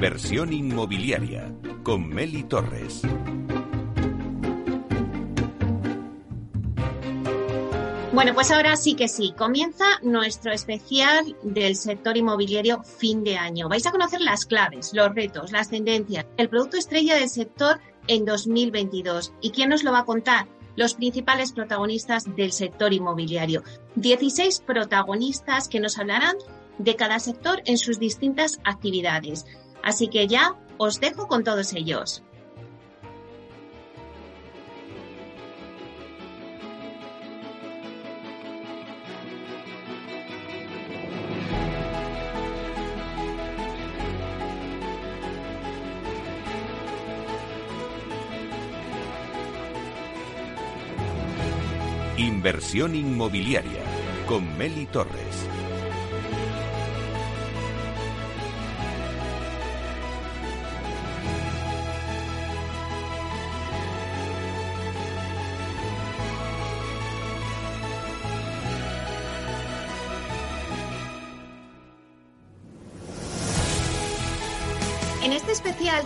Inversión inmobiliaria con Meli Torres. Bueno, pues ahora sí que sí, comienza nuestro especial del sector inmobiliario fin de año. Vais a conocer las claves, los retos, las tendencias, el producto estrella del sector en 2022. ¿Y quién nos lo va a contar? Los principales protagonistas del sector inmobiliario. 16 protagonistas que nos hablarán de cada sector en sus distintas actividades. Así que ya os dejo con todos ellos. Inversión inmobiliaria con Meli Torres.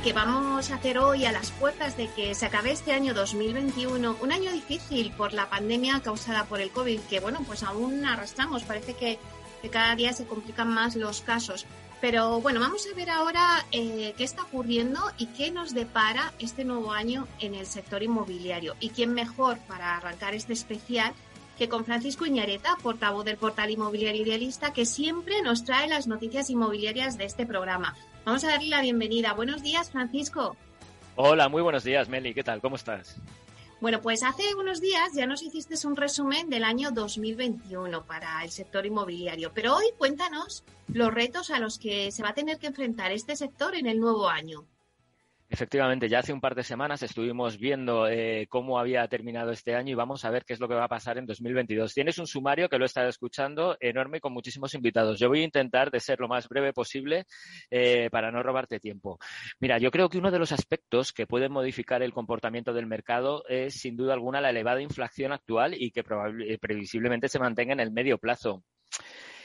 Que vamos a hacer hoy a las puertas de que se acabe este año 2021, un año difícil por la pandemia causada por el COVID, que bueno, pues aún arrastramos, parece que, cada día se complican más los casos. Pero bueno, vamos a ver ahora eh, qué está ocurriendo y qué nos depara este nuevo año en el sector inmobiliario. Y quién mejor para arrancar este especial que con Francisco Iñareta, portavoz del portal inmobiliario idealista, que siempre nos trae las noticias inmobiliarias de este programa. Vamos a darle la bienvenida. Buenos días, Francisco. Hola, muy buenos días, Meli. ¿Qué tal? ¿Cómo estás? Bueno, pues hace unos días ya nos hiciste un resumen del año 2021 para el sector inmobiliario, pero hoy cuéntanos los retos a los que se va a tener que enfrentar este sector en el nuevo año. Efectivamente, ya hace un par de semanas estuvimos viendo eh, cómo había terminado este año y vamos a ver qué es lo que va a pasar en 2022. Tienes un sumario que lo he estado escuchando enorme con muchísimos invitados. Yo voy a intentar de ser lo más breve posible eh, para no robarte tiempo. Mira, yo creo que uno de los aspectos que pueden modificar el comportamiento del mercado es sin duda alguna la elevada inflación actual y que eh, previsiblemente se mantenga en el medio plazo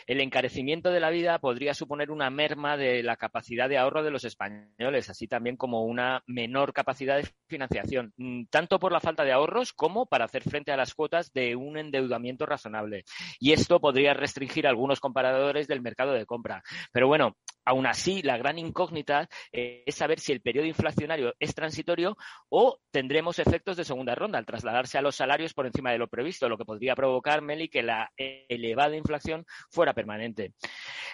el encarecimiento de la vida podría suponer una merma de la capacidad de ahorro de los españoles, así también como una menor capacidad de financiación, mm, tanto por la falta de ahorros como para hacer frente a las cuotas de un endeudamiento razonable. Y esto podría restringir algunos comparadores del mercado de compra. Pero bueno, Aún así, la gran incógnita eh, es saber si el periodo inflacionario es transitorio o tendremos efectos de segunda ronda al trasladarse a los salarios por encima de lo previsto, lo que podría provocar, Meli, que la elevada inflación fuera permanente.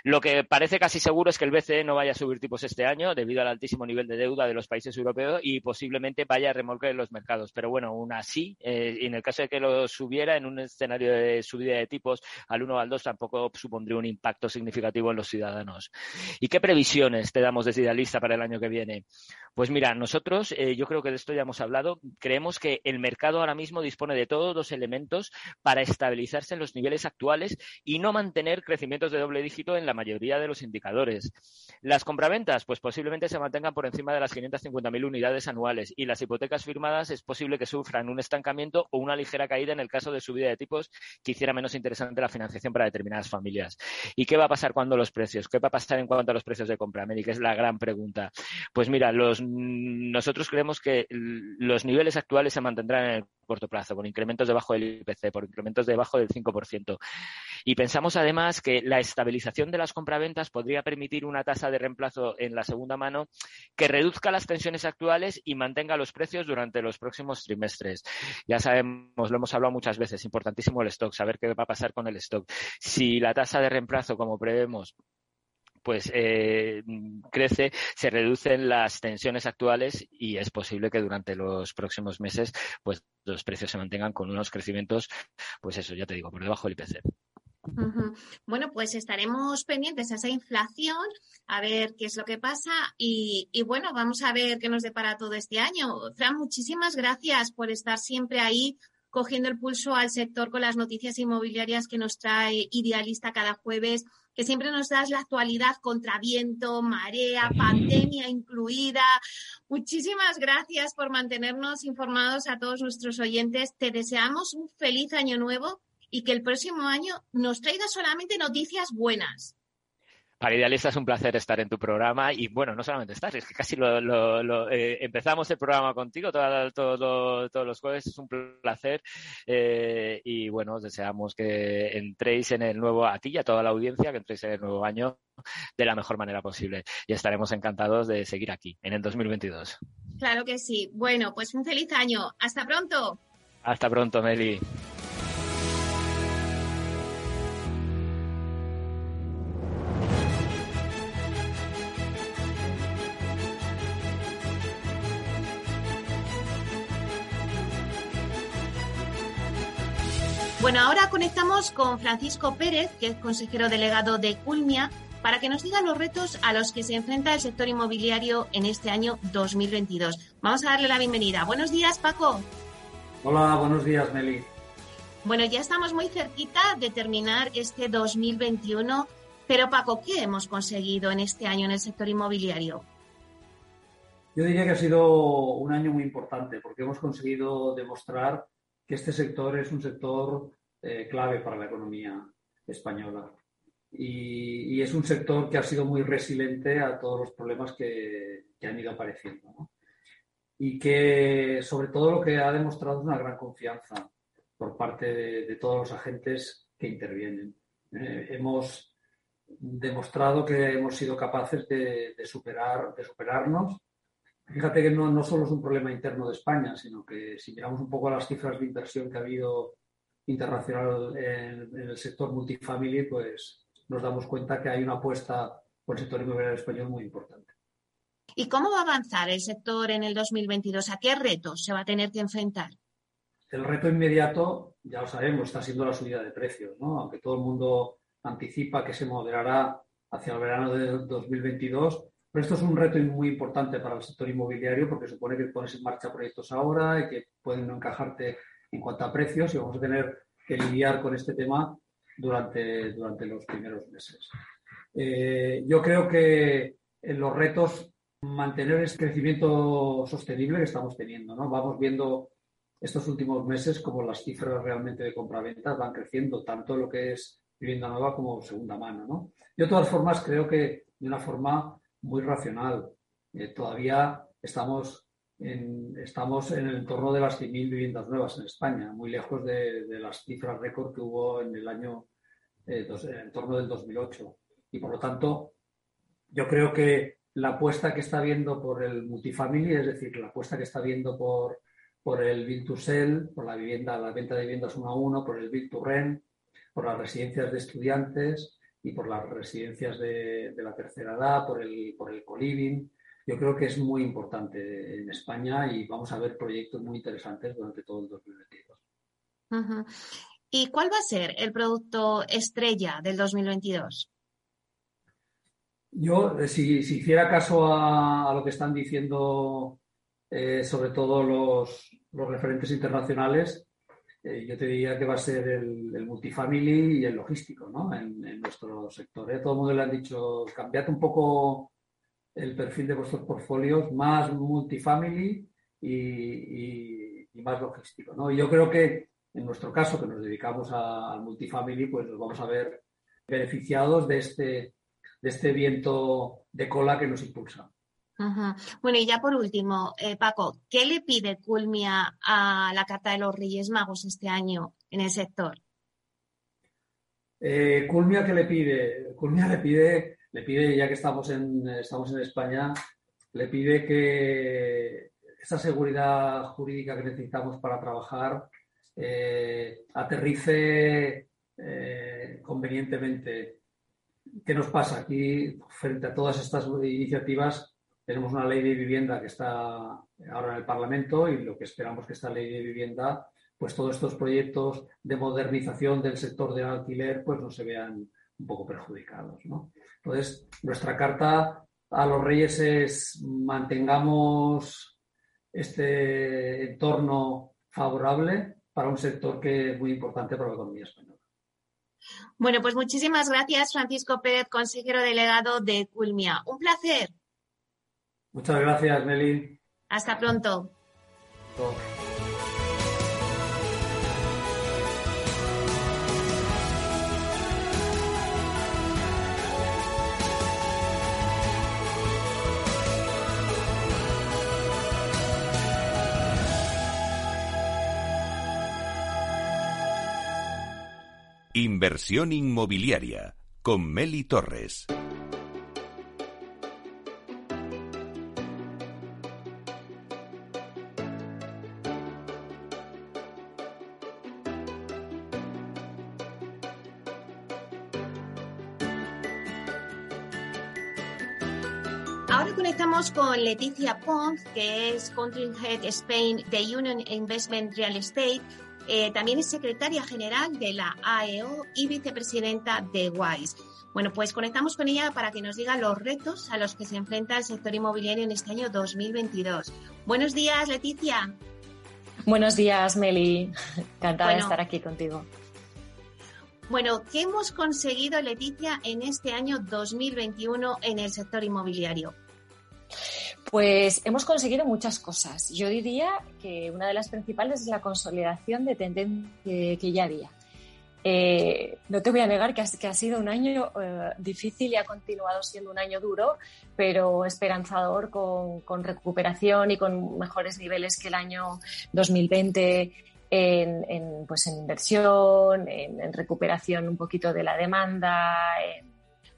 Lo que parece casi seguro es que el BCE no vaya a subir tipos este año debido al altísimo nivel de deuda de los países europeos y posiblemente vaya a remolcar los mercados. Pero bueno, aún así, eh, en el caso de que lo subiera en un escenario de subida de tipos al 1 o al 2, tampoco supondría un impacto significativo en los ciudadanos. ¿Y qué previsiones te damos desde Idealista para el año que viene? Pues mira, nosotros, eh, yo creo que de esto ya hemos hablado, creemos que el mercado ahora mismo dispone de todos los elementos para estabilizarse en los niveles actuales y no mantener crecimientos de doble dígito en la mayoría de los indicadores. Las compraventas, pues posiblemente se mantengan por encima de las 550.000 unidades anuales y las hipotecas firmadas es posible que sufran un estancamiento o una ligera caída en el caso de subida de tipos que hiciera menos interesante la financiación para determinadas familias. ¿Y qué va a pasar cuando los precios? ¿Qué va a pasar en cuanto a los precios de compra, América? Es la gran pregunta. Pues mira, nosotros creemos que los niveles actuales se mantendrán en el corto plazo, con incrementos debajo del IPC, por incrementos debajo del 5%. Y pensamos además que la estabilización de las compraventas podría permitir una tasa de reemplazo en la segunda mano que reduzca las tensiones actuales y mantenga los precios durante los próximos trimestres. Ya sabemos, lo hemos hablado muchas veces, importantísimo el stock, saber qué va a pasar con el stock. Si la tasa de reemplazo, como prevemos, pues eh, crece, se reducen las tensiones actuales y es posible que durante los próximos meses pues los precios se mantengan con unos crecimientos, pues eso, ya te digo, por debajo del IPC. Bueno, pues estaremos pendientes a esa inflación, a ver qué es lo que pasa y, y, bueno, vamos a ver qué nos depara todo este año. Fran, muchísimas gracias por estar siempre ahí cogiendo el pulso al sector con las noticias inmobiliarias que nos trae Idealista cada jueves, que siempre nos das la actualidad contra viento, marea, pandemia incluida. Muchísimas gracias por mantenernos informados a todos nuestros oyentes. Te deseamos un feliz año nuevo y que el próximo año nos traiga solamente noticias buenas. Para Idealista es un placer estar en tu programa y bueno, no solamente estar, es que casi lo, eh, empezamos el programa contigo todos los jueves, es un placer eh, y bueno, os deseamos que entréis en el nuevo, a ti y a toda la audiencia, que entréis en el nuevo año de la mejor manera posible y estaremos encantados de seguir aquí en el 2022. Claro que sí. Bueno, pues un feliz año. Hasta pronto. Hasta pronto, Meli. Bueno, ahora conectamos con Francisco Pérez, que es consejero delegado de Culmia, para que nos diga los retos a los que se enfrenta el sector inmobiliario en este año 2022. Vamos a darle la bienvenida. Buenos días, Paco. Hola, buenos días, Meli. Bueno, ya estamos muy cerquita de terminar este 2021, pero Paco, ¿qué hemos conseguido en este año en el sector inmobiliario? Yo diría que ha sido un año muy importante porque hemos conseguido demostrar que este sector es un sector eh, clave para la economía española. Y, es un sector que ha sido muy resiliente a todos los problemas que, han ido apareciendo. Y que sobre todo lo que ha demostrado es una gran confianza por parte de, todos los agentes que intervienen. Eh, hemos demostrado que hemos sido capaces de, superar, de superarnos Fíjate que no, solo es un problema interno de España, sino que si miramos un poco las cifras de inversión que ha habido internacional en, el sector multifamily, pues nos damos cuenta que hay una apuesta por el sector inmobiliario español muy importante. ¿Y cómo va a avanzar el sector en el 2022? ¿A qué retos se va a tener que enfrentar? El reto inmediato, ya lo sabemos, está siendo la subida de precios, ¿no? Aunque todo el mundo anticipa que se moderará hacia el verano de 2022, pero esto es un reto muy importante para el sector inmobiliario porque supone que pones en marcha proyectos ahora y que pueden no encajarte en cuanto a precios y vamos a tener que lidiar con este tema durante, durante los primeros meses. Eh, yo creo que en los retos mantener ese crecimiento sostenible que estamos teniendo. ¿no? Vamos viendo estos últimos meses como las cifras realmente de compraventa van creciendo, tanto lo que es vivienda nueva como segunda mano. ¿no? de todas formas creo que de una forma muy racional. Eh, todavía estamos en, estamos en el entorno de las 100.000 viviendas nuevas en España, muy lejos de, las cifras récord que hubo en el año, eh, en torno del 2008. Y por lo tanto, yo creo que la apuesta que está viendo por el multifamily, es decir, la apuesta que está viendo por, por el build to sell, por la vivienda, la venta de viviendas uno a uno, por el build to rent, por las residencias de estudiantes, y por las residencias de, la tercera edad, por el, por el coliving. Yo creo que es muy importante en España y vamos a ver proyectos muy interesantes durante todo el 2022. ¿Y cuál va a ser el producto estrella del 2022? Yo, eh, si, hiciera caso a, lo que están diciendo eh, sobre todo los, los referentes internacionales, eh, yo te diría que va a ser el, multifamily y el logístico ¿no? en, nuestro sector. ¿eh? Todo el mundo le han dicho, cambiad un poco el perfil de vuestros portfolios, más multifamily y, más logístico. ¿no? Y yo creo que en nuestro caso, que nos dedicamos al multifamily, pues nos vamos a ver beneficiados de este, de este viento de cola que nos impulsa. Bueno, y ya por último, eh, Paco, ¿qué le pide Culmia a la Carta de los Reyes Magos este año en el sector? Eh, Culmia, ¿qué le pide? Culmia le pide, le pide, ya que estamos en, estamos en España, le pide que esa seguridad jurídica que necesitamos para trabajar eh, aterrice convenientemente. ¿Qué nos pasa aquí frente a todas estas iniciativas? Tenemos una ley de vivienda que está ahora en el Parlamento y lo que esperamos que esta ley de vivienda, pues todos estos proyectos de modernización del sector del alquiler, pues no se vean un poco perjudicados. Entonces, nuestra carta a los reyes es mantengamos este entorno favorable para un sector que es muy importante para la economía española. Bueno, pues muchísimas gracias, Francisco Pérez, consejero delegado de Culmia. Un placer. Muchas gracias, Meli. Hasta pronto. Inversión inmobiliaria con Meli Torres. con Leticia Pons, que es Country Head Spain de Union Investment Real Estate. Eh, también es secretaria general de la AEO y vicepresidenta de WISE. Bueno, pues conectamos con ella para que nos diga los retos a los que se enfrenta el sector inmobiliario en este año 2022. Buenos días, Leticia. Buenos días, Meli. Encantada de estar aquí contigo. Bueno, ¿qué hemos conseguido, Leticia, en este año 2021 en el sector inmobiliario? Pues hemos conseguido muchas cosas. Yo diría que una de las principales es la consolidación de tendencia que, ya había. Eh, no te voy a negar que ha, sido un año eh, difícil y ha continuado siendo un año duro, pero esperanzador con, recuperación y con mejores niveles que el año 2020 en, pues en inversión, en, recuperación un poquito de la demanda,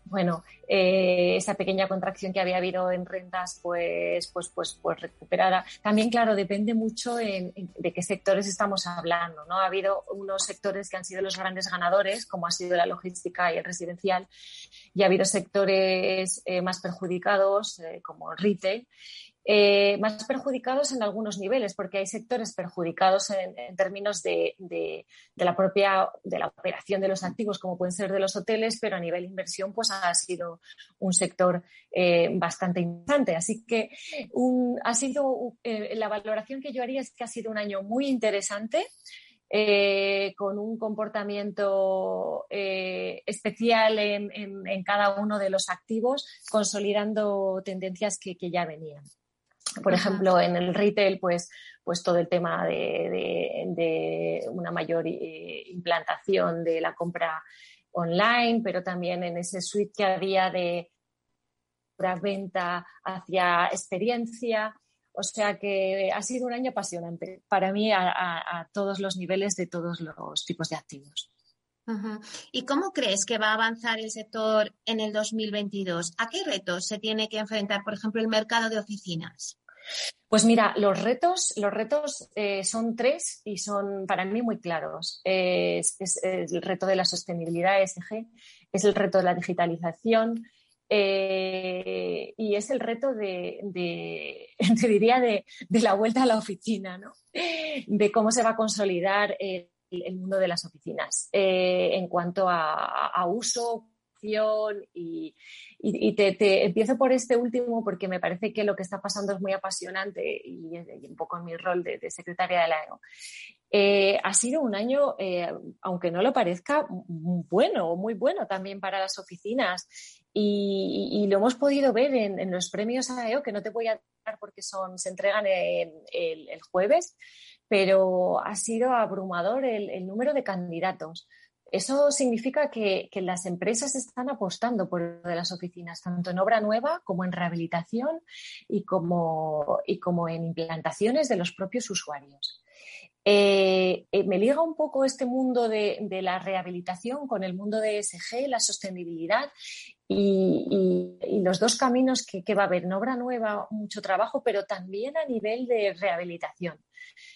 bueno, eh, esa pequeña contracción que había habido en rentas, pues, pues, pues, pues recuperada. También, claro, depende mucho de qué sectores estamos hablando, ¿no? Ha habido unos sectores que han sido los grandes ganadores, como ha sido la logística y el residencial, y ha habido sectores eh, más perjudicados, eh, como el retail, eh, más perjudicados en algunos niveles, porque hay sectores perjudicados en, términos de, la propia de la operación de los activos, como pueden ser de los hoteles, pero a nivel inversión, pues ha sido un sector eh, bastante interesante. Así que ha sido eh, la valoración que yo haría es que ha sido un año muy interesante. con un comportamiento especial en, cada uno de los activos, consolidando tendencias que ya venían. Por ejemplo, en el retail, pues, pues todo el tema de, una mayor eh, implantación de la compra online, pero también en ese suite que había de venta hacia experiencia. O sea que ha sido un año apasionante para mí a todos los niveles de todos los tipos de activos. ¿Y cómo crees que va a avanzar el sector en el 2022? ¿A qué retos se tiene que enfrentar, por ejemplo, el mercado de oficinas? Pues mira, los retos, los retos eh, son tres y son para mí muy claros. es, el reto de la sostenibilidad ESG, es el reto de la digitalización eh, y es el reto de, te diría, de, la vuelta a la oficina, ¿no? De cómo se va a consolidar el, mundo de las oficinas eh, en cuanto a uso, y, te, empiezo por este último porque me parece que lo que está pasando es muy apasionante y, un poco en mi rol de, secretaria de la EO. Eh, ha sido un año, eh, aunque no lo parezca, bueno, muy bueno también para las oficinas y, lo hemos podido ver en, los premios AEO, que no te voy a dar porque son, se entregan el, jueves, pero ha sido abrumador el número de candidatos. Eso significa que, las empresas están apostando por de las oficinas, tanto en obra nueva como en rehabilitación y como, y como en implantaciones de los propios usuarios. Eh, eh, me liga un poco este mundo de, la rehabilitación con el mundo de ESG, la sostenibilidad y, los dos caminos que, va a haber en obra nueva, mucho trabajo, pero también a nivel de rehabilitación.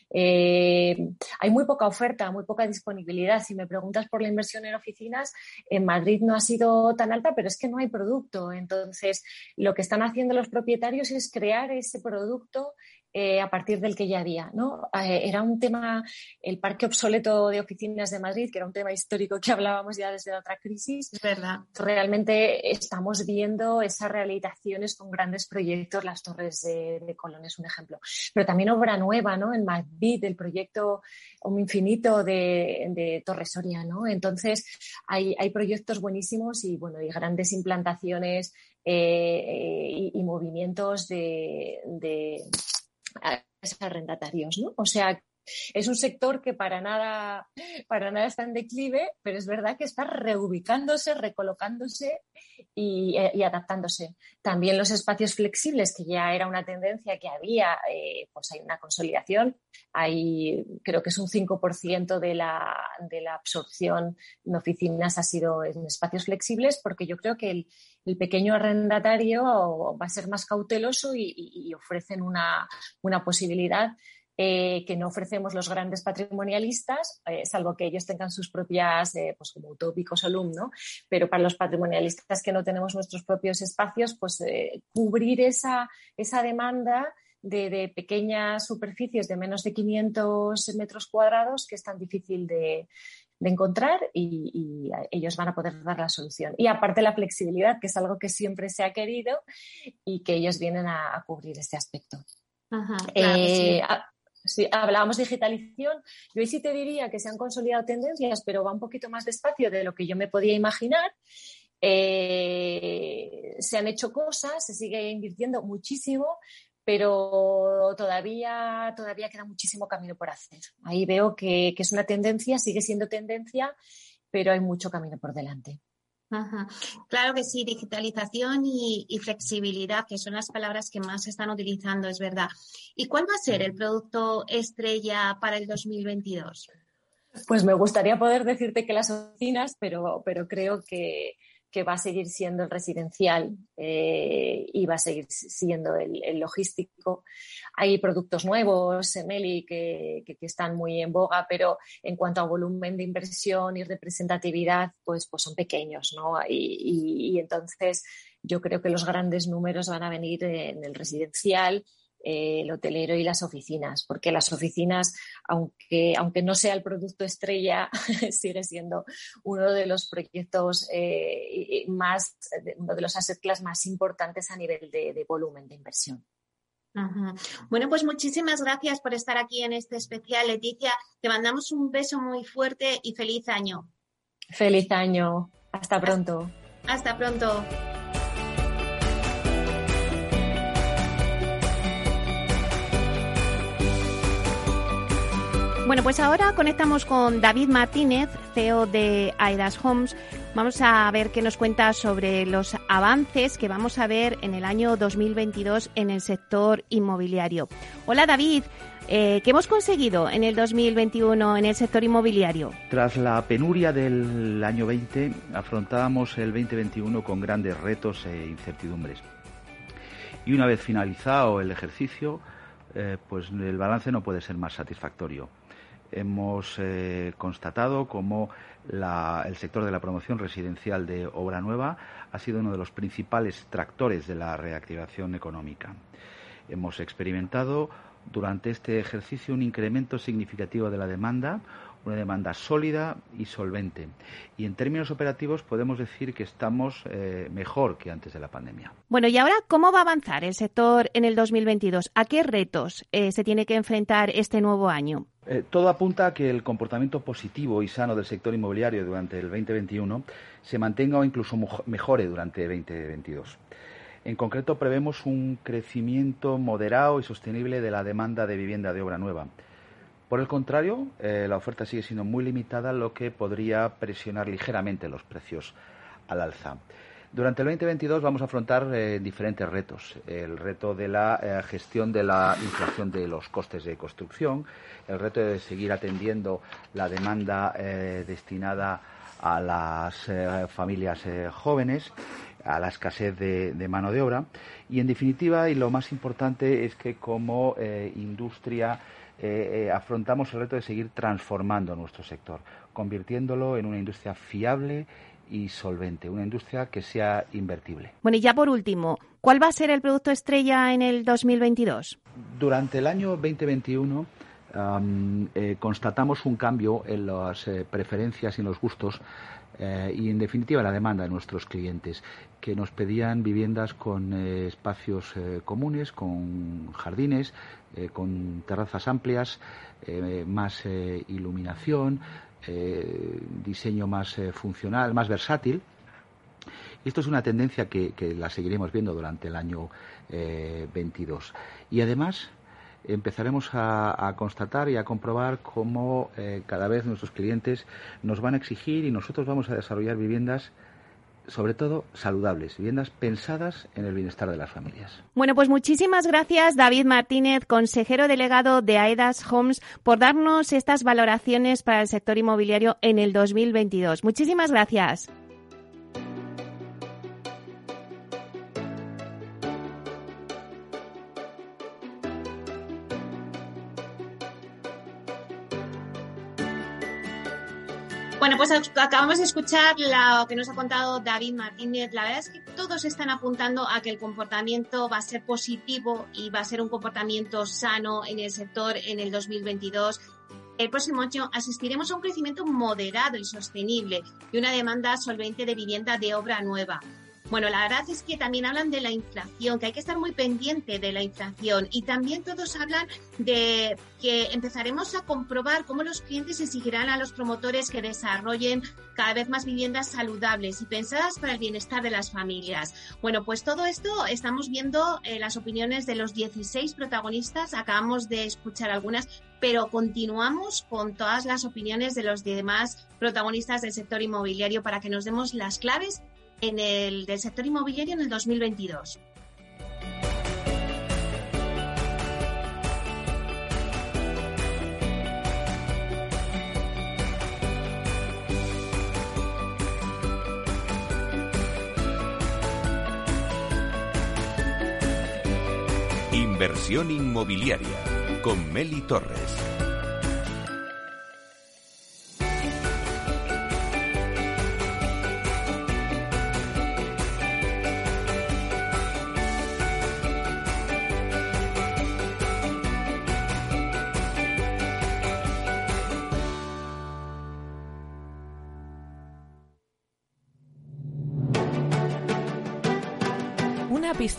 Eh, hay muy poca oferta, muy poca disponibilidad. Si me preguntas por la inversión en oficinas, en Madrid no ha sido tan alta, pero es que no hay producto. Entonces, lo que están haciendo los propietarios es crear ese producto eh, a partir del que ya había. ¿no? Eh, era un tema, el parque obsoleto de oficinas de Madrid, que era un tema histórico que hablábamos ya desde la otra crisis. Es verdad. Realmente estamos viendo esas rehabilitaciones con grandes proyectos, las torres de, Colón es un ejemplo. Pero también obra nueva, ¿no? En Madrid, el proyecto Un Infinito de, de Torres Soria, ¿no? Entonces, hay, hay proyectos buenísimos y, bueno, y grandes implantaciones eh, y, movimientos de, arrendatarios, ¿no? O sea Es un sector que para nada, para nada está en declive, pero es verdad que está reubicándose, recolocándose y, eh, adaptándose. También los espacios flexibles, que ya era una tendencia que había, eh, pues hay una consolidación. Hay, creo que es un 5% de la, de la absorción en oficinas ha sido en espacios flexibles, porque yo creo que el, el pequeño arrendatario va a ser más cauteloso y, ofrecen una, posibilidad eh, que no ofrecemos los grandes patrimonialistas, eh, salvo que ellos tengan sus propias, eh, pues como utópicos alumno, pero para los patrimonialistas que no tenemos nuestros propios espacios, pues cubrir esa, esa demanda de, de, pequeñas superficies de menos de 500 metros cuadrados que es tan difícil de, de encontrar y, ellos van a poder dar la solución. Y aparte la flexibilidad, que es algo que siempre se ha querido y que ellos vienen a, cubrir este aspecto. Eh, si hablábamos de digitalización, yo sí te diría que se han consolidado tendencias, pero va un poquito más despacio de lo que yo me podía imaginar. Eh, se han hecho cosas, se sigue invirtiendo muchísimo, pero todavía, todavía queda muchísimo camino por hacer. Ahí veo que, es una tendencia, sigue siendo tendencia, pero hay mucho camino por delante. Claro que sí, digitalización y, flexibilidad, que son las palabras que más se están utilizando, es verdad. ¿Y cuál va a ser el producto estrella para el 2022? Pues me gustaría poder decirte que las oficinas, pero, pero creo que, que va a seguir siendo el residencial eh, y va a seguir siendo el, logístico. Hay productos nuevos, Meli, que, que, están muy en boga, pero en cuanto a volumen de inversión y representatividad, pues, pues son pequeños, ¿no? y entonces yo creo que los grandes números van a venir en el residencial el hotelero y las oficinas, porque las oficinas, aunque, aunque no sea el producto estrella, sigue siendo uno de los proyectos eh, más, uno de los asset class más importantes a nivel de, volumen de inversión. Bueno, pues muchísimas gracias por estar aquí en este especial, Leticia. Te mandamos un beso muy fuerte y feliz año. Feliz año. Hasta pronto. Hasta pronto. Bueno, pues ahora conectamos con David Martínez, CEO de Aidas Homes. Vamos a ver qué nos cuenta sobre los avances que vamos a ver en el año 2022 en el sector inmobiliario. Hola David, eh, ¿qué hemos conseguido en el 2021 en el sector inmobiliario? Tras la penuria del año 20, afrontábamos el 2021 con grandes retos e incertidumbres. Y una vez finalizado el ejercicio, eh, pues el balance no puede ser más satisfactorio hemos eh, constatado cómo el sector de la promoción residencial de obra nueva ha sido uno de los principales tractores de la reactivación económica. Hemos experimentado durante este ejercicio un incremento significativo de la demanda, una demanda sólida y solvente. Y en términos operativos podemos decir que estamos eh, mejor que antes de la pandemia. Bueno, y ahora, ¿cómo va a avanzar el sector en el 2022? ¿A qué retos eh, se tiene que enfrentar este nuevo año? Eh, todo apunta a que el comportamiento positivo y sano del sector inmobiliario durante el 2021 se mantenga o incluso mejore durante el 2022. En concreto, prevemos un crecimiento moderado y sostenible de la demanda de vivienda de obra nueva por el contrario, eh, la oferta sigue siendo muy limitada, lo que podría presionar ligeramente los precios al alza. Durante el 2022 vamos a afrontar eh, diferentes retos. El reto de la eh, gestión de la inflación de los costes de construcción, el reto de seguir atendiendo la demanda destinada a las familias jóvenes, a la escasez de, de, mano de obra y, en definitiva, y lo más importante es que como industria eh, eh, afrontamos el reto de seguir transformando nuestro sector, convirtiéndolo en una industria fiable y solvente, una industria que sea invertible. Bueno, y ya por último, ¿cuál va a ser el producto estrella en el 2022? Durante el año 2021 eh, constatamos un cambio en las preferencias y en los gustos y, en definitiva, la demanda de nuestros clientes, que nos pedían viviendas con espacios comunes, con jardines, eh, con terrazas amplias, eh, más eh, iluminación, diseño más funcional, más versátil. Esto es una tendencia que, la seguiremos viendo durante el año 22. Y además, empezaremos a, constatar y a comprobar cómo eh, cada vez nuestros clientes nos van a exigir y nosotros vamos a desarrollar viviendas sobre todo saludables, viviendas pensadas en el bienestar de las familias. Bueno, pues muchísimas gracias David Martínez, consejero delegado de AEDAS Homes, por darnos estas valoraciones para el sector inmobiliario en el 2022. Muchísimas gracias. Bueno, pues acabamos de escuchar lo que nos ha contado David Martínez. La verdad es que todos están apuntando a que el comportamiento va a ser positivo y va a ser un comportamiento sano en el sector en el 2022. El próximo año asistiremos a un crecimiento moderado y sostenible y una demanda solvente de vivienda de obra nueva. Bueno, la verdad es que también hablan de la inflación, que hay que estar muy pendiente de la inflación y también todos hablan de que empezaremos a comprobar cómo los clientes exigirán a los promotores que desarrollen cada vez más viviendas saludables y pensadas para el bienestar de las familias. Bueno, pues todo esto estamos viendo eh, las opiniones de los 16 protagonistas, acabamos de escuchar algunas, pero continuamos con todas las opiniones de los demás protagonistas del sector inmobiliario para que nos demos las claves en el del sector inmobiliario en el 2022. Inversión inmobiliaria con Meli Torres.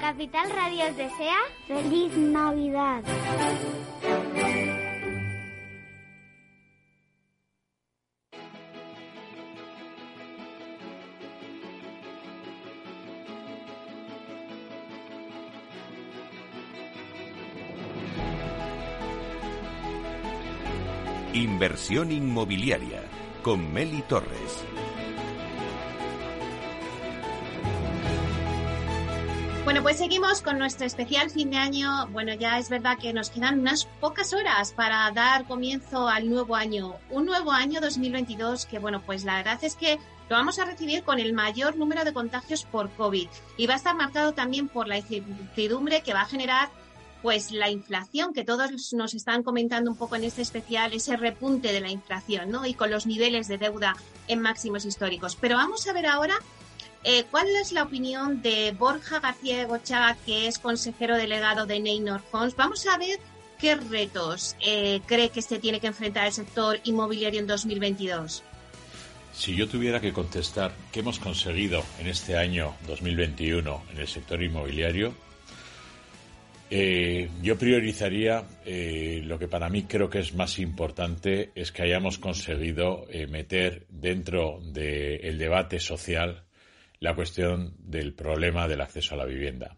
Capital Radio desea feliz Navidad. Inversión inmobiliaria con Meli Torres. Bueno, pues seguimos con nuestro especial fin de año. Bueno, ya es verdad que nos quedan unas pocas horas para dar comienzo al nuevo año. Un nuevo año 2022 que, bueno, pues la verdad es que lo vamos a recibir con el mayor número de contagios por COVID y va a estar marcado también por la incertidumbre que va a generar pues la inflación, que todos nos están comentando un poco en este especial, ese repunte de la inflación, ¿no? Y con los niveles de deuda en máximos históricos. Pero vamos a ver ahora eh, cuál es la opinión de Borja García de Bochaga, que es consejero delegado de Neynor Funds. Vamos a ver qué retos eh, cree que se tiene que enfrentar el sector inmobiliario en 2022. Si yo tuviera que contestar qué hemos conseguido en este año 2021 en el sector inmobiliario, eh, yo priorizaría lo que para mí creo que es más importante es que hayamos conseguido meter dentro del debate social la cuestión del problema del acceso a la vivienda.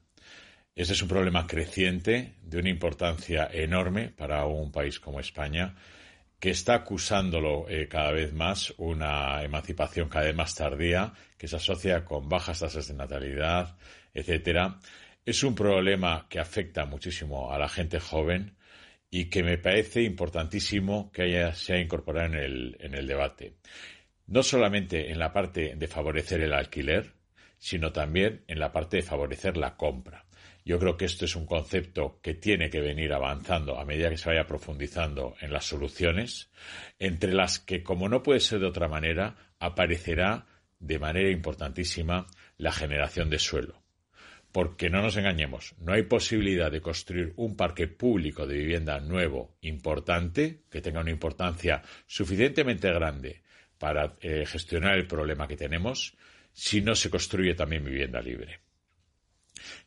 Este es un problema creciente de una importancia enorme para un país como España que está acusándolo cada vez más una emancipación cada vez más tardía que se asocia con bajas tasas de natalidad, etcétera es un problema que afecta muchísimo a la gente joven y que me parece importantísimo que haya, se haya incorporado en el, en el debate. No solamente en la parte de favorecer el alquiler, sino también en la parte de favorecer la compra. Yo creo que esto es un concepto que tiene que venir avanzando a medida que se vaya profundizando en las soluciones, entre las que, como no puede ser de otra manera, aparecerá de manera importantísima la generación de suelo. Porque no nos engañemos, no hay posibilidad de construir un parque público de vivienda nuevo importante, que tenga una importancia suficientemente grande para eh, gestionar el problema que tenemos, si no se construye también vivienda libre.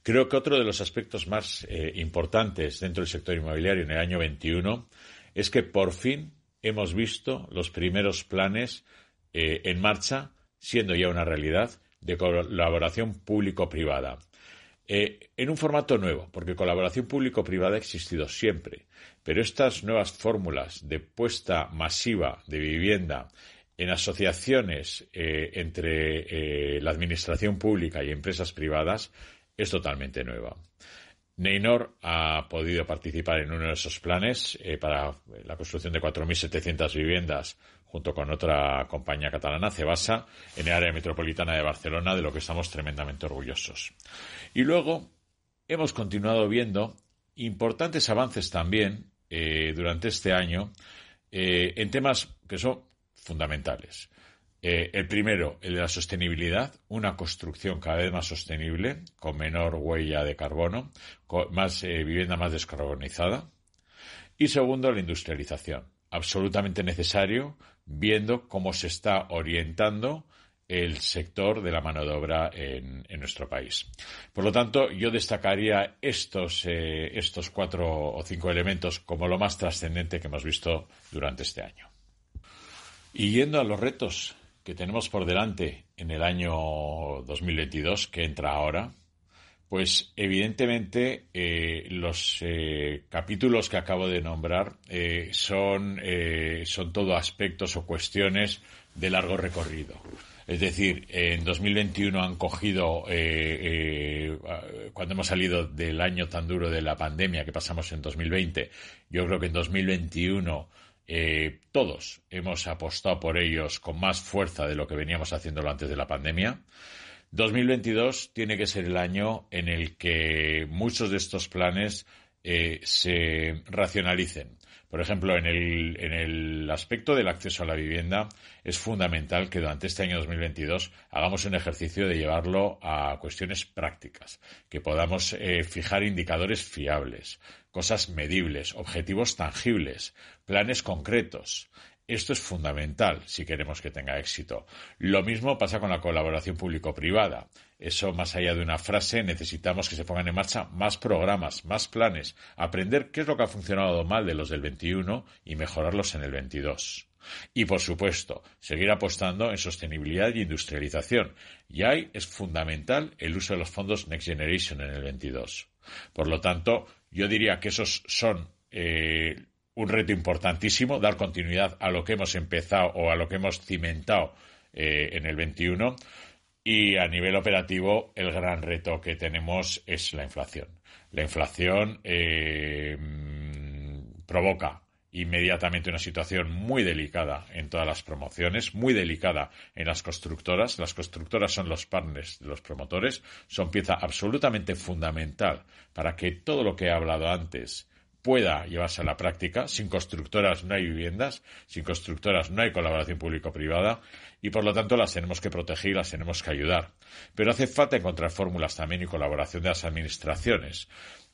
Creo que otro de los aspectos más eh, importantes dentro del sector inmobiliario en el año 21 es que por fin hemos visto los primeros planes eh, en marcha, siendo ya una realidad, de colaboración público-privada. En un formato nuevo, porque colaboración público-privada ha existido siempre, pero estas nuevas fórmulas de puesta masiva de vivienda en asociaciones eh, entre eh, la administración pública y empresas privadas es totalmente nueva. Neynor ha podido participar en uno de esos planes para la construcción de 4.700 viviendas junto con otra compañía catalana, Cebasa, en el área metropolitana de Barcelona, de lo que estamos tremendamente orgullosos. Y luego hemos continuado viendo importantes avances también eh, durante este año eh, en temas que son fundamentales. Eh, el primero, el de la sostenibilidad, una construcción cada vez más sostenible, con menor huella de carbono, con más vivienda más descarbonizada. Y segundo, la industrialización, absolutamente necesario viendo cómo se está orientando el sector de la mano de obra en, nuestro país. Por lo tanto, yo destacaría estos, eh, estos cuatro o cinco elementos como lo más trascendente que hemos visto durante este año. Y yendo a los retos que tenemos por delante en el año 2022, que entra ahora, pues evidentemente eh, los eh, capítulos que acabo de nombrar eh, son, son todo aspectos o cuestiones de largo recorrido. Es decir, en 2021 han cogido, cuando hemos salido del año tan duro de la pandemia que pasamos en 2020, yo creo que en 2021 todos hemos apostado por ellos con más fuerza de lo que veníamos haciéndolo antes de la pandemia. 2022 tiene que ser el año en el que muchos de estos planes eh, se racionalicen. Por ejemplo, en el, en el, aspecto del acceso a la vivienda es fundamental que durante este año 2022 hagamos un ejercicio de llevarlo a cuestiones prácticas, que podamos eh, fijar indicadores fiables, cosas medibles, objetivos tangibles, planes concretos. Esto es fundamental si queremos que tenga éxito. Lo mismo pasa con la colaboración público-privada. Eso, más allá de una frase, necesitamos que se pongan en marcha más programas, más planes, aprender qué es lo que ha funcionado mal de los del 21 y mejorarlos en el 22. Y, por supuesto, seguir apostando en sostenibilidad y industrialización. Y ahí es fundamental el uso de los fondos Next Generation en el 22. Por lo tanto, yo diría que esos son eh, un reto importantísimo, dar continuidad a lo que hemos empezado o a lo que hemos cimentado eh, en el 21. Y a nivel operativo, el gran reto que tenemos es la inflación. La inflación eh, provoca inmediatamente una situación muy delicada en todas las promociones, muy delicada en las constructoras. Las constructoras son los partners de los promotores, son pieza absolutamente fundamental para que todo lo que he hablado antes pueda llevarse a la práctica. Sin constructoras no hay viviendas, sin constructoras no hay colaboración público-privada y por lo tanto las tenemos que proteger y las tenemos que ayudar. Pero hace falta encontrar fórmulas también y colaboración de las administraciones.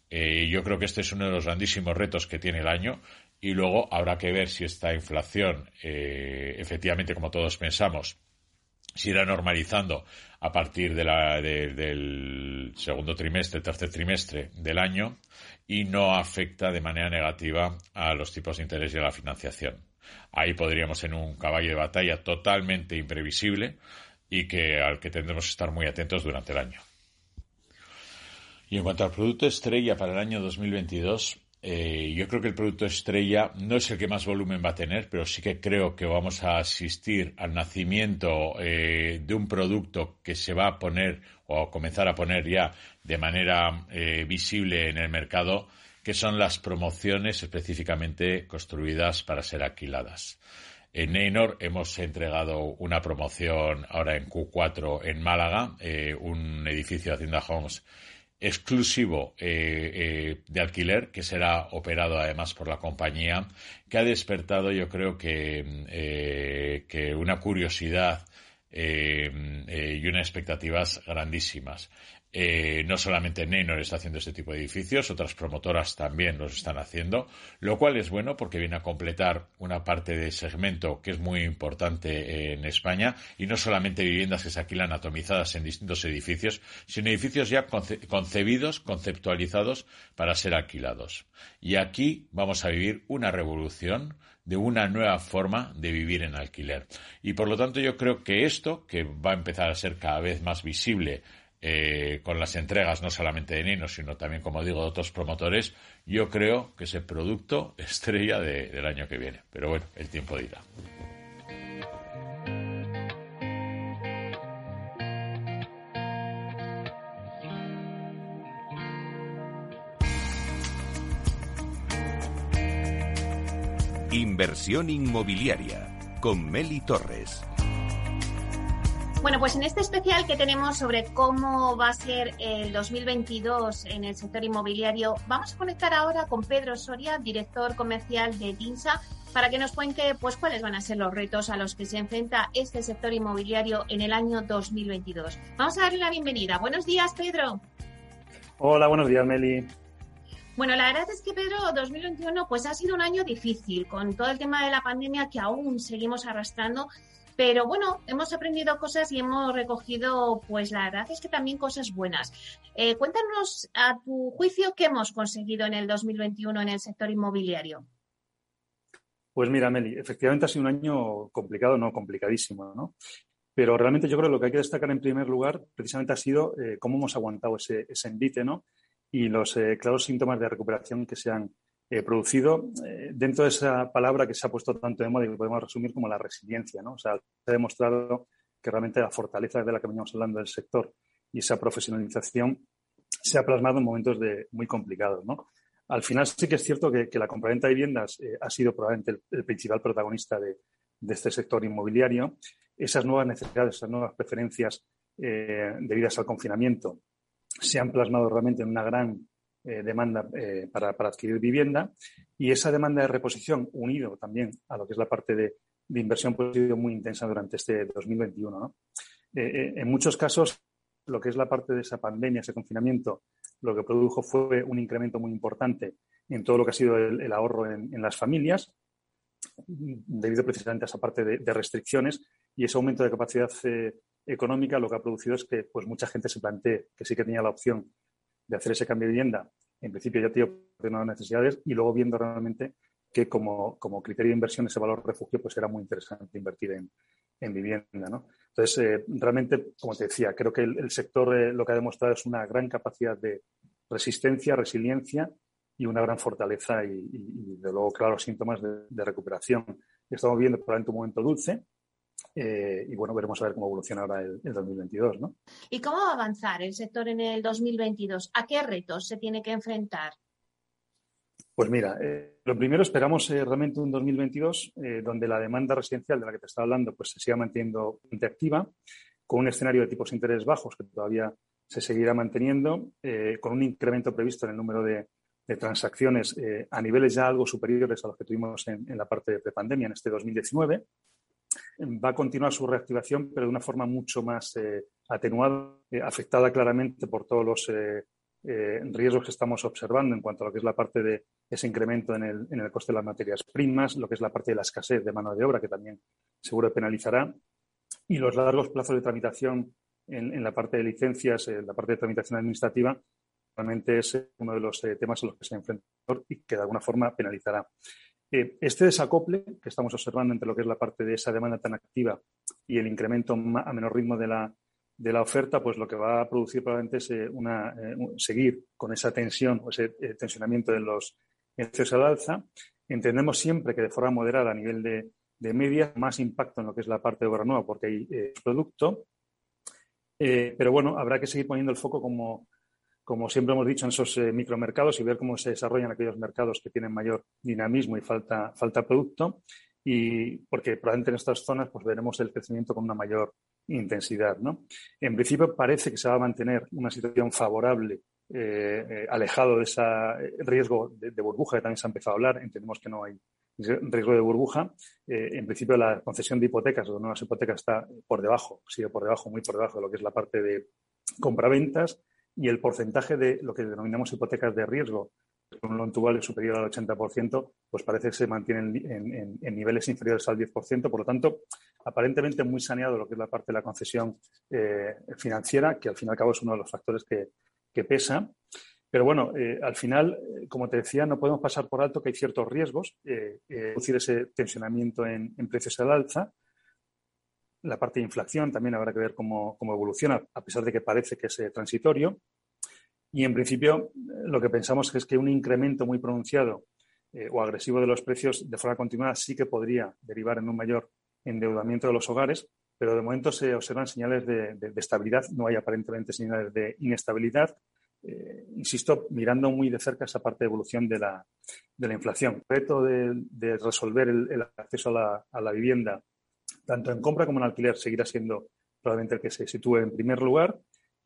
Eh, yo creo que este es uno de los grandísimos retos que tiene el año y luego habrá que ver si esta inflación, eh, efectivamente, como todos pensamos, se irá normalizando a partir del segundo trimestre, tercer trimestre del año y no afecta de manera negativa a los tipos de interés y a la financiación. Ahí podríamos en un caballo de batalla totalmente imprevisible y que al que tendremos que estar muy atentos durante el año. Y en cuanto al producto estrella para el año 2022, eh, yo creo que el producto estrella no es el que más volumen va a tener, pero sí que creo que vamos a asistir al nacimiento eh, de un producto que se va a poner o a comenzar a poner ya de manera eh, visible en el mercado, que son las promociones específicamente construidas para ser alquiladas. En Neynor hemos entregado una promoción ahora en Q4 en Málaga, un edificio de Hacienda Homes exclusivo eh, eh, de alquiler que será operado además por la compañía que ha despertado yo creo que, eh, que una curiosidad y unas expectativas grandísimas. Eh, no solamente Neynor está haciendo este tipo de edificios, otras promotoras también los están haciendo, lo cual es bueno porque viene a completar una parte del segmento que es muy importante en España y no solamente viviendas que se alquilan atomizadas en distintos edificios, sino edificios ya concebidos, conceptualizados para ser alquilados. Y aquí vamos a vivir una revolución de una nueva forma de vivir en alquiler. Y por lo tanto yo creo que esto, que va a empezar a ser cada vez más visible eh, con las entregas no solamente de Nino, sino también, como digo, de otros promotores, yo creo que es el producto estrella del año que viene. Pero bueno, el tiempo dirá. Inversión inmobiliaria con Meli Torres. Bueno, pues en este especial que tenemos sobre cómo va a ser el 2022 en el sector inmobiliario, vamos a conectar ahora con Pedro Soria, director comercial de TINSA, para que nos cuente pues cuáles van a ser los retos a los que se enfrenta este sector inmobiliario en el año 2022. Vamos a darle la bienvenida. Buenos días, Pedro. Hola, buenos días, Meli. Bueno, la verdad es que Pedro, 2021 pues ha sido un año difícil con todo el tema de la pandemia que aún seguimos arrastrando pero bueno, hemos aprendido cosas y hemos recogido, pues la verdad es que también cosas buenas. Eh, cuéntanos a tu juicio qué hemos conseguido en el 2021 en el sector inmobiliario. Pues mira, Meli, efectivamente ha sido un año complicado, no complicadísimo, ¿no? Pero realmente yo creo que lo que hay que destacar en primer lugar precisamente ha sido eh, cómo hemos aguantado ese, ese envite, ¿no? Y los eh, claros síntomas de recuperación que se han eh, producido eh, dentro de esa palabra que se ha puesto tanto de moda y que podemos resumir como la resiliencia. ¿no? Se ha demostrado que realmente la fortaleza de la que veníamos hablando del sector y esa profesionalización se ha plasmado en momentos de, muy complicados. ¿no? Al final sí que es cierto que, la compraventa de viviendas eh, ha sido probablemente el, principal protagonista de, de, este sector inmobiliario. Esas nuevas necesidades, esas nuevas preferencias debidas al confinamiento se han plasmado realmente en una gran eh, demanda eh, para, adquirir vivienda y esa demanda de reposición unido también a lo que es la parte de, inversión pues ha sido muy intensa durante este 2021. Eh, en muchos casos, lo que es la parte de esa pandemia, ese confinamiento, lo que produjo fue un incremento muy importante en todo lo que ha sido el, ahorro en, las familias, debido precisamente a esa parte de, restricciones y ese aumento de capacidad económica lo que ha producido es que pues mucha gente se plantee que sí que tenía la opción de hacer ese cambio de vivienda, en principio ya tiene unas necesidades y luego viendo realmente que como, como, criterio de inversión ese valor refugio pues era muy interesante invertir en, en vivienda. ¿no? Entonces, eh, realmente, como te decía, creo que el, sector eh, lo que ha demostrado es una gran capacidad de resistencia, resiliencia y una gran fortaleza y, de luego, claro, síntomas de, recuperación. Estamos viendo probablemente un momento dulce, eh, y bueno, veremos a ver cómo evoluciona ahora el, el, 2022, ¿no? ¿Y cómo va a avanzar el sector en el 2022? ¿A qué retos se tiene que enfrentar? Pues mira, eh, lo primero esperamos eh, realmente un 2022 eh, donde la demanda residencial de la que te estaba hablando pues se siga manteniendo activa, con un escenario de tipos de interés bajos que todavía se seguirá manteniendo, con un incremento previsto en el número de, transacciones a niveles ya algo superiores a los que tuvimos en, la parte de prepandemia en este 2019. Va a continuar su reactivación, pero de una forma mucho más atenuada, afectada claramente por todos los eh, riesgos que estamos observando en cuanto a lo que es la parte de ese incremento en el, en el coste de las materias primas, lo que es la parte de la escasez de mano de obra, que también seguro penalizará, y los largos plazos de tramitación en, la parte de licencias, en la parte de tramitación administrativa, realmente es uno de los eh, temas en los que se enfrenta y que de alguna forma penalizará. Eh, este desacople que estamos observando entre lo que es la parte de esa demanda tan activa y el incremento a menor ritmo de la, de oferta, pues lo que va a producir probablemente es eh, una, eh, seguir con esa tensión o ese tensionamiento de los precios al alza. Entendemos siempre que de forma moderada a nivel de, media, más impacto en lo que es la parte de obra nueva porque hay producto. pero bueno, habrá que seguir poniendo el foco como, como siempre hemos dicho en esos micromercados y ver cómo se desarrollan aquellos mercados que tienen mayor dinamismo y falta, falta producto. Y porque probablemente en estas zonas pues veremos el crecimiento con una mayor intensidad. ¿no? En principio parece que se va a mantener una situación favorable, eh, eh, alejado de ese riesgo de, burbuja que también se ha empezado a hablar. Entendemos que no hay riesgo de burbuja. Eh, en principio la concesión de hipotecas o de nuevas hipotecas está por debajo, sigue por debajo, muy por debajo de lo que es la parte de compraventas y el porcentaje de lo que denominamos hipotecas de riesgo un loan es superior al 80%, pues parece que se mantienen en, niveles inferiores al 10%. Por lo tanto, aparentemente muy saneado lo que es la parte de la concesión eh, financiera, que al fin y al cabo es uno de los factores que, pesa. Pero bueno, eh, al final, eh, como te decía, no podemos pasar por alto que hay ciertos riesgos, producir ese tensionamiento en, precios al alza. La parte de inflación también habrá que ver cómo, cómo evoluciona, a pesar de que parece que es transitorio. Y en principio, lo que pensamos es que un incremento muy pronunciado eh, o agresivo de los precios de forma continuada sí que podría derivar en un mayor endeudamiento de los hogares, pero de momento se observan señales de, estabilidad, no hay aparentemente señales de inestabilidad. Eh, insisto, mirando muy de cerca esa parte de evolución de la, inflación. El reto de, resolver el, acceso a la, a la vivienda, tanto en compra como en alquiler, seguirá siendo probablemente el que se sitúe en primer lugar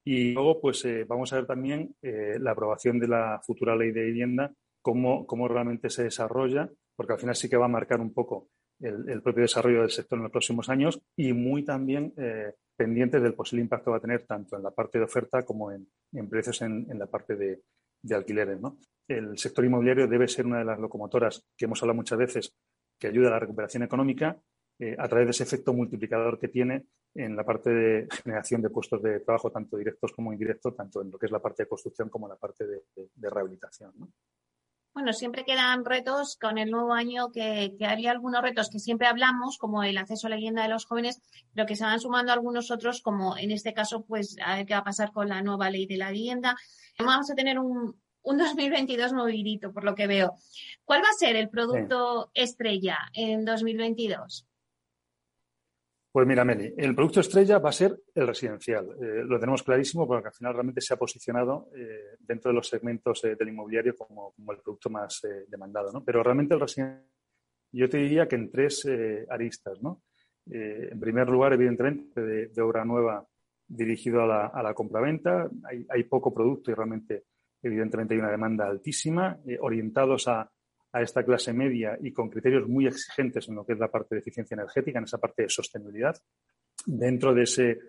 y luego, pues eh, vamos a ver también eh, la aprobación de la futura ley de vivienda, cómo, cómo, realmente se desarrolla, porque al final sí que va a marcar un poco el, propio desarrollo del sector en los próximos años y muy también eh, pendiente del posible impacto que va a tener tanto en la parte de oferta como en, precios en, la parte de, de alquileres. ¿no? El sector inmobiliario debe ser una de las locomotoras que hemos hablado muchas veces que ayuda a la recuperación económica eh, a través de ese efecto multiplicador que tiene en la parte de generación de puestos de trabajo, tanto directos como indirectos, tanto en lo que es la parte de construcción como en la parte de, rehabilitación. Bueno, siempre quedan retos con el nuevo año que, que, había algunos retos que siempre hablamos, como el acceso a la vivienda de los jóvenes, pero que se van sumando algunos otros, como en este caso, pues a ver qué va a pasar con la nueva ley de la vivienda. Vamos a tener un, un 2022 movidito, por lo que veo. ¿Cuál va a ser el producto estrella en 2022? Pues mira, Meli, el producto estrella va a ser el residencial. Eh, lo tenemos clarísimo porque al final realmente se ha posicionado eh, dentro de los segmentos eh, del inmobiliario como, el producto más demandado. ¿no? Pero realmente el residencial, yo te diría que en tres aristas. ¿no? en primer lugar, evidentemente, de, obra nueva dirigido a la, a la compraventa. Hay, hay, poco producto y realmente, evidentemente, hay una demanda altísima, orientados a a esta clase media y con criterios muy exigentes en lo que es la parte de eficiencia energética, en esa parte de sostenibilidad, dentro de ese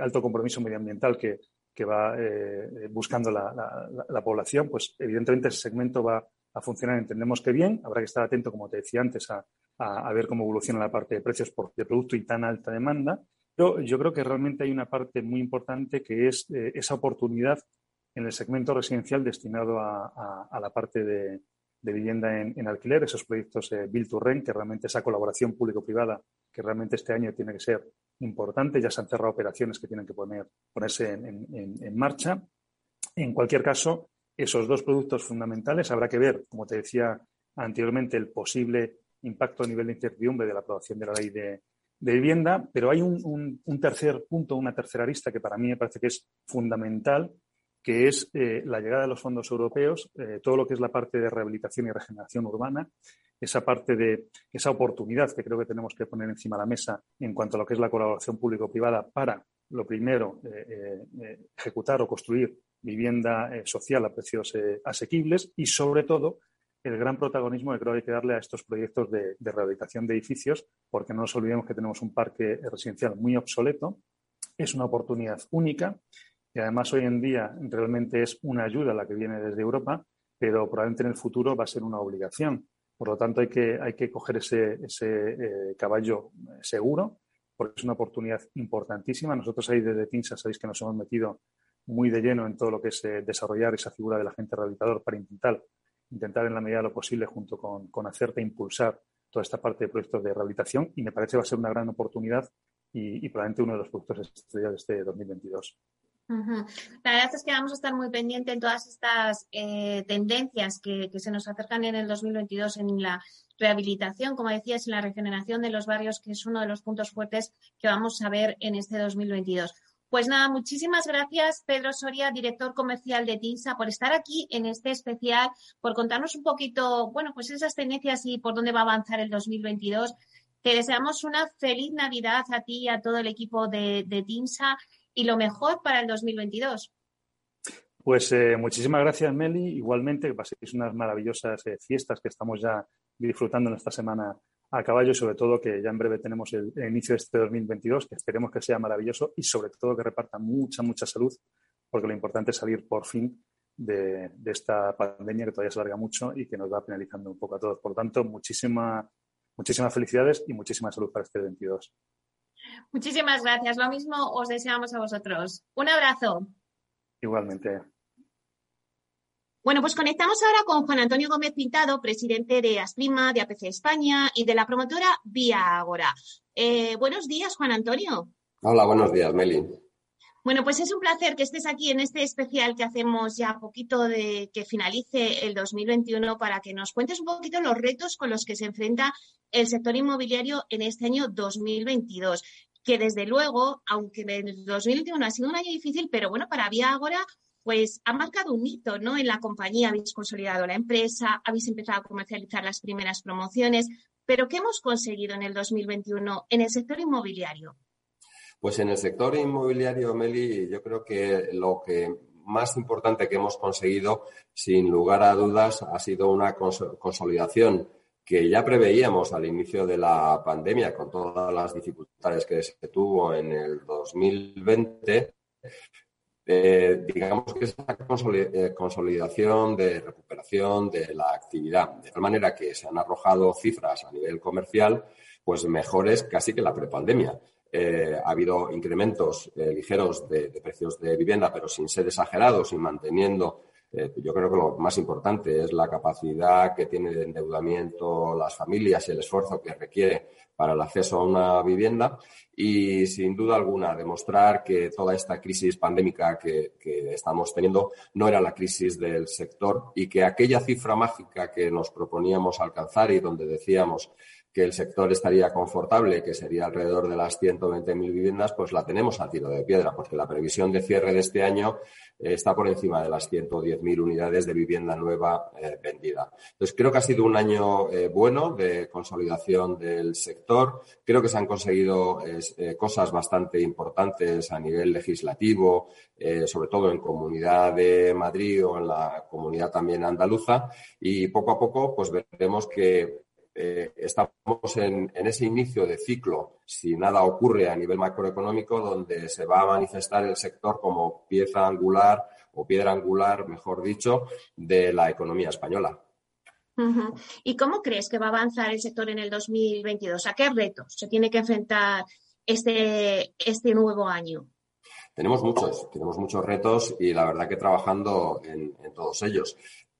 alto compromiso medioambiental que, va eh, buscando la, población, pues evidentemente ese segmento va a funcionar, entendemos que bien, habrá que estar atento, como te decía antes, a, ver cómo evoluciona la parte de precios por, de producto y tan alta demanda, yo creo que realmente hay una parte muy importante que es eh, esa oportunidad en el segmento residencial destinado a, la parte de, vivienda en, alquiler, esos proyectos eh, Build to Rent, que realmente esa colaboración público-privada, que realmente este año tiene que ser importante, ya se han cerrado operaciones que tienen que poner, ponerse en marcha. En cualquier caso, esos dos productos fundamentales habrá que ver, como te decía anteriormente, el posible impacto a nivel de incertidumbre de la aprobación de la ley de, vivienda, pero hay un, tercer punto, una tercera arista que para mí me parece que es fundamental, que es eh, la llegada de los fondos europeos, eh, todo lo que es la parte de rehabilitación y regeneración urbana, esa parte de esa oportunidad que creo que tenemos que poner encima de la mesa en cuanto a lo que es la colaboración público-privada para, lo primero, eh, ejecutar o construir vivienda social a precios asequibles y, sobre todo, el gran protagonismo que creo que hay que darle a estos proyectos de, rehabilitación de edificios, porque no nos olvidemos que tenemos un parque residencial muy obsoleto. Es una oportunidad única y además hoy en día realmente es una ayuda la que viene desde Europa, pero probablemente en el futuro va a ser una obligación. Por lo tanto, hay que, hay que coger ese, ese eh, caballo seguro, porque es una oportunidad importantísima. Nosotros ahí desde TINSA sabéis que nos hemos metido muy de lleno en todo lo que es eh, desarrollar esa figura del agente rehabilitador para intentar intentar en la medida de lo posible, junto con, con Acerta, impulsar toda esta parte de proyectos de rehabilitación y me parece que va a ser una gran oportunidad y, probablemente uno de los productos estrella de este 2022. La verdad es que vamos a estar muy pendientes en todas estas eh, tendencias que, se nos acercan en el 2022 en la rehabilitación, como decías, en la regeneración de los barrios, que es uno de los puntos fuertes que vamos a ver en este 2022. Pues nada, muchísimas gracias, Pedro Soria, director comercial de TINSA, por estar aquí en este especial, por contarnos un poquito, bueno, pues esas tendencias y por dónde va a avanzar el 2022. Te deseamos una feliz Navidad a ti y a todo el equipo de, TINSA y lo mejor para el 2022. Pues eh, muchísimas gracias, Meli. Igualmente, que paséis unas maravillosas eh, fiestas que estamos ya disfrutando en esta semana a caballo y sobre todo que ya en breve tenemos el, inicio de este 2022, que esperemos que sea maravilloso y sobre todo que reparta mucha, mucha salud, porque lo importante es salir por fin de, esta pandemia que todavía se larga mucho y que nos va penalizando un poco a todos. Por tanto, muchísima, muchísimas felicidades y muchísima salud para este 22. Muchísimas gracias. Lo mismo os deseamos a vosotros. Un abrazo. Igualmente. Bueno, pues conectamos ahora con Juan Antonio Gómez Pintado, presidente de Asprima, de APC España y de la promotora Vía Agora. Eh, buenos días, Juan Antonio. Hola, buenos días, Meli. Bueno, pues es un placer que estés aquí en este especial que hacemos ya poquito de que finalice el 2021 para que nos cuentes un poquito los retos con los que se enfrenta el sector inmobiliario en este año 2022 que desde luego, aunque el 2021 ha sido un año difícil, pero bueno, para Vía Agora pues ha marcado un hito, ¿no? En la compañía habéis consolidado la empresa, habéis empezado a comercializar las primeras promociones, pero ¿qué hemos conseguido en el 2021 en el sector inmobiliario? Pues en el sector inmobiliario, Meli, yo creo que lo que más importante que hemos conseguido, sin lugar a dudas, ha sido una consolidación que ya preveíamos al inicio de la pandemia, con todas las dificultades que se tuvo en el 2020, eh, digamos que esa eh, consolidación de recuperación de la actividad, de tal manera que se han arrojado cifras a nivel comercial, pues mejores casi que la prepandemia. Eh, ha habido incrementos ligeros de, precios de vivienda, pero sin ser exagerados y manteniendo yo creo que lo más importante es la capacidad que tiene de endeudamiento las familias y el esfuerzo que requiere para el acceso a una vivienda. Y, sin duda alguna, demostrar que toda esta crisis pandémica que, estamos teniendo no era la crisis del sector y que aquella cifra mágica que nos proponíamos alcanzar y donde decíamos que el sector estaría confortable, que sería alrededor de las 120.000 viviendas, pues la tenemos a tiro de piedra, porque la previsión de cierre de este año eh, está por encima de las 110.000 unidades de vivienda nueva eh, vendida. Entonces, creo que ha sido un año eh, bueno de consolidación del sector. Creo que se han conseguido cosas bastante importantes a nivel legislativo, sobre todo en Comunidad de Madrid o en la comunidad también andaluza. Y poco a poco, pues veremos que eh, estamos en, ese inicio de ciclo, si nada ocurre a nivel macroeconómico, donde se va a manifestar el sector como pieza angular o piedra angular, mejor dicho, de la economía española. ¿Y cómo crees que va a avanzar el sector en el 2022? ¿A qué retos se tiene que enfrentar este, este nuevo año? Tenemos muchos, tenemos muchos retos y la verdad que trabajando en, todos ellos.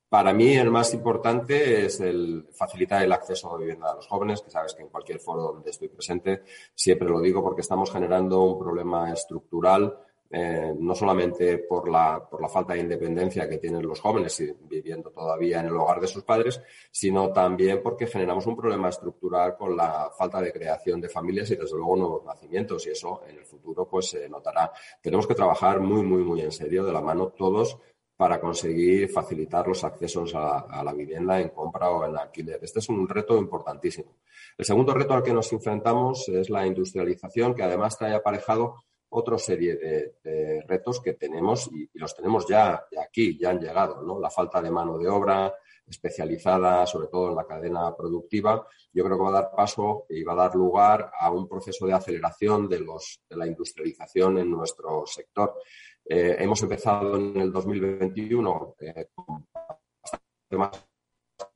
Para mí el más importante es el facilitar el acceso a la vivienda a los jóvenes, que sabes que en cualquier foro donde estoy presente siempre lo digo porque estamos generando un problema estructural eh, no solamente por la, por la falta de independencia que tienen los jóvenes viviendo todavía en el hogar de sus padres, sino también porque generamos un problema estructural con la falta de creación de familias y desde luego nuevos nacimientos y eso en el futuro pues se notará. Tenemos que trabajar muy, muy, muy en serio de la mano todos para conseguir facilitar los accesos a, la vivienda en compra o en alquiler. Este es un reto importantísimo. El segundo reto al que nos enfrentamos es la industrialización, que además trae aparejado otra serie de, retos que tenemos y, los tenemos ya, aquí, ya han llegado, ¿no? La falta de mano de obra especializada, sobre todo en la cadena productiva, yo creo que va a dar paso y va a dar lugar a un proceso de aceleración de, los, de la industrialización en nuestro sector. Eh, hemos empezado en el 2021 eh, con bastante más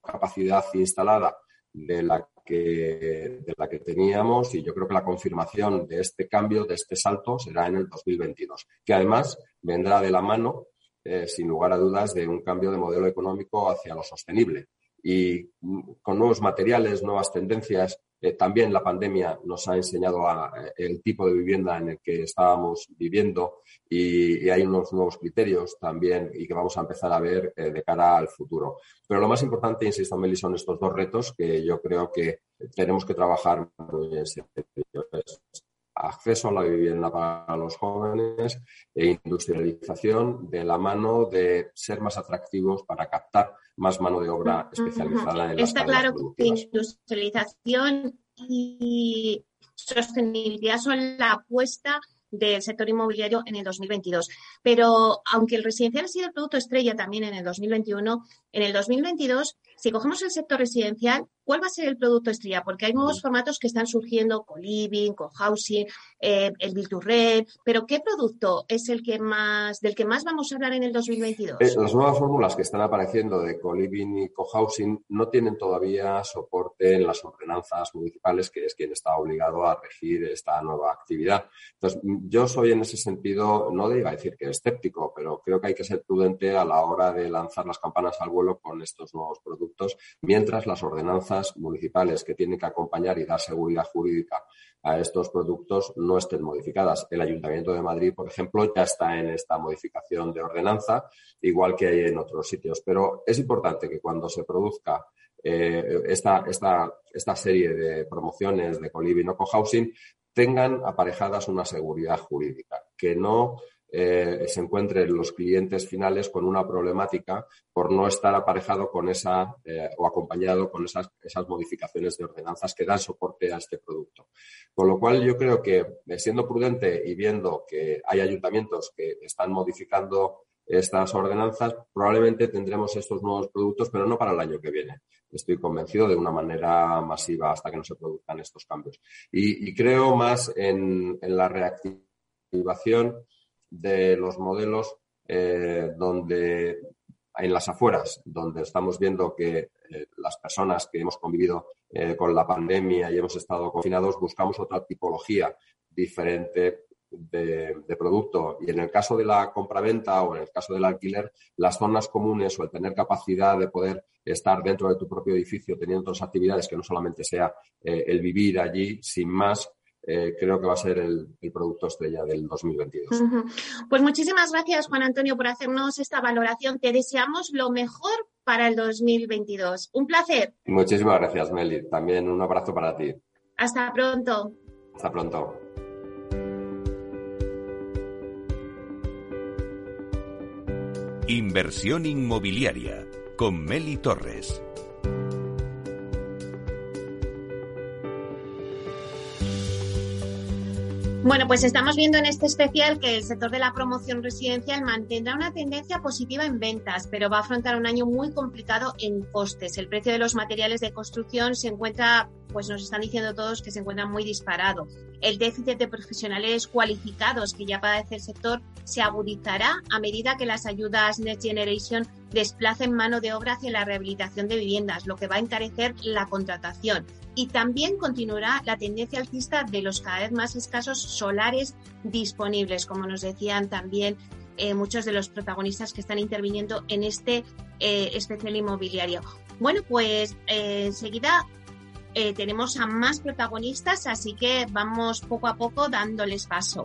capacidad instalada de la que, de la que teníamos y yo creo que la confirmación de este cambio, de este salto, será en el 2022, que además vendrá de la mano, eh, sin lugar a dudas, de un cambio de modelo económico hacia lo sostenible. Y mm, con nuevos materiales, nuevas tendencias, eh, también la pandemia nos ha enseñado eh, el tipo de vivienda en el que estábamos viviendo y, hay unos nuevos criterios también y que vamos a empezar a ver eh, de cara al futuro. Pero lo más importante, insisto, Meli, son estos dos retos que yo creo que tenemos que trabajar en acceso a la vivienda para los jóvenes e industrialización de la mano de ser más atractivos para captar más mano de obra especializada en las Está claro que industrialización y sostenibilidad son la apuesta del sector inmobiliario en el 2022. Pero aunque el residencial ha sido el producto estrella también en el 2021, en el 2022, si cogemos el sector residencial, ¿cuál va a ser el producto estrella? Porque hay nuevos formatos que están surgiendo, co-living, co-housing, eh, el build to rent, pero ¿qué producto es el que más, del que más vamos a hablar en el 2022? Eh, las nuevas fórmulas que están apareciendo de co-living y co-housing no tienen todavía soporte en las ordenanzas municipales, que es quien está obligado a regir esta nueva actividad. Entonces, yo soy en ese sentido, no iba a decir que escéptico, pero creo que hay que ser prudente a la hora de lanzar las campanas al vuelo con estos nuevos productos, mientras las ordenanzas municipales que tienen que acompañar y dar seguridad jurídica a estos productos no estén modificadas. El Ayuntamiento de Madrid, por ejemplo, ya está en esta modificación de ordenanza, igual que hay en otros sitios. Pero es importante que cuando se produzca eh, esta, esta, esta, serie de promociones de coliving o cohousing tengan aparejadas una seguridad jurídica, que no eh, se encuentren los clientes finales con una problemática por no estar aparejado con esa eh, o acompañado con esas, esas modificaciones de ordenanzas que dan soporte a este producto. Con lo cual, yo creo que eh, siendo prudente y viendo que hay ayuntamientos que están modificando estas ordenanzas, probablemente tendremos estos nuevos productos, pero no para el año que viene. Estoy convencido de una manera masiva hasta que no se produzcan estos cambios. Y, creo más en la reactivación de los modelos eh, donde en las afueras, donde estamos viendo que eh, las personas que hemos convivido eh, con la pandemia y hemos estado confinados buscamos otra tipología diferente de, de, producto. Y en el caso de la compraventa o en el caso del alquiler, las zonas comunes o el tener capacidad de poder estar dentro de tu propio edificio teniendo otras actividades que no solamente sea el vivir allí sin más, eh, creo que va a ser el, producto estrella del 2022. Pues muchísimas gracias, Juan Antonio, por hacernos esta valoración. Te deseamos lo mejor para el 2022. Un placer. Muchísimas gracias, Meli. También un abrazo para ti. Hasta pronto. Hasta pronto. Inversión inmobiliaria con Meli Torres. Bueno, pues estamos viendo en este especial que el sector de la promoción residencial mantendrá una tendencia positiva en ventas, pero va a afrontar un año muy complicado en costes. El precio de los materiales de construcción se encuentra pues nos están diciendo todos que se encuentra muy disparado. El déficit de profesionales cualificados que ya padece el sector se agudizará a medida que las ayudas Next Generation desplacen mano de obra hacia la rehabilitación de viviendas, lo que va a encarecer la contratación. Y también continuará la tendencia alcista de los cada vez más escasos solares disponibles, como nos decían también eh, muchos de los protagonistas que están interviniendo en este eh, especial inmobiliario. Bueno, pues eh, enseguida tenemos a más protagonistas, así que vamos poco a poco dándoles paso.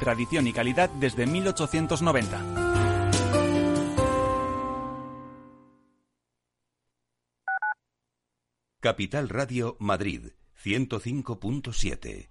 tradición y calidad desde 1890. Capital Radio Madrid 105.7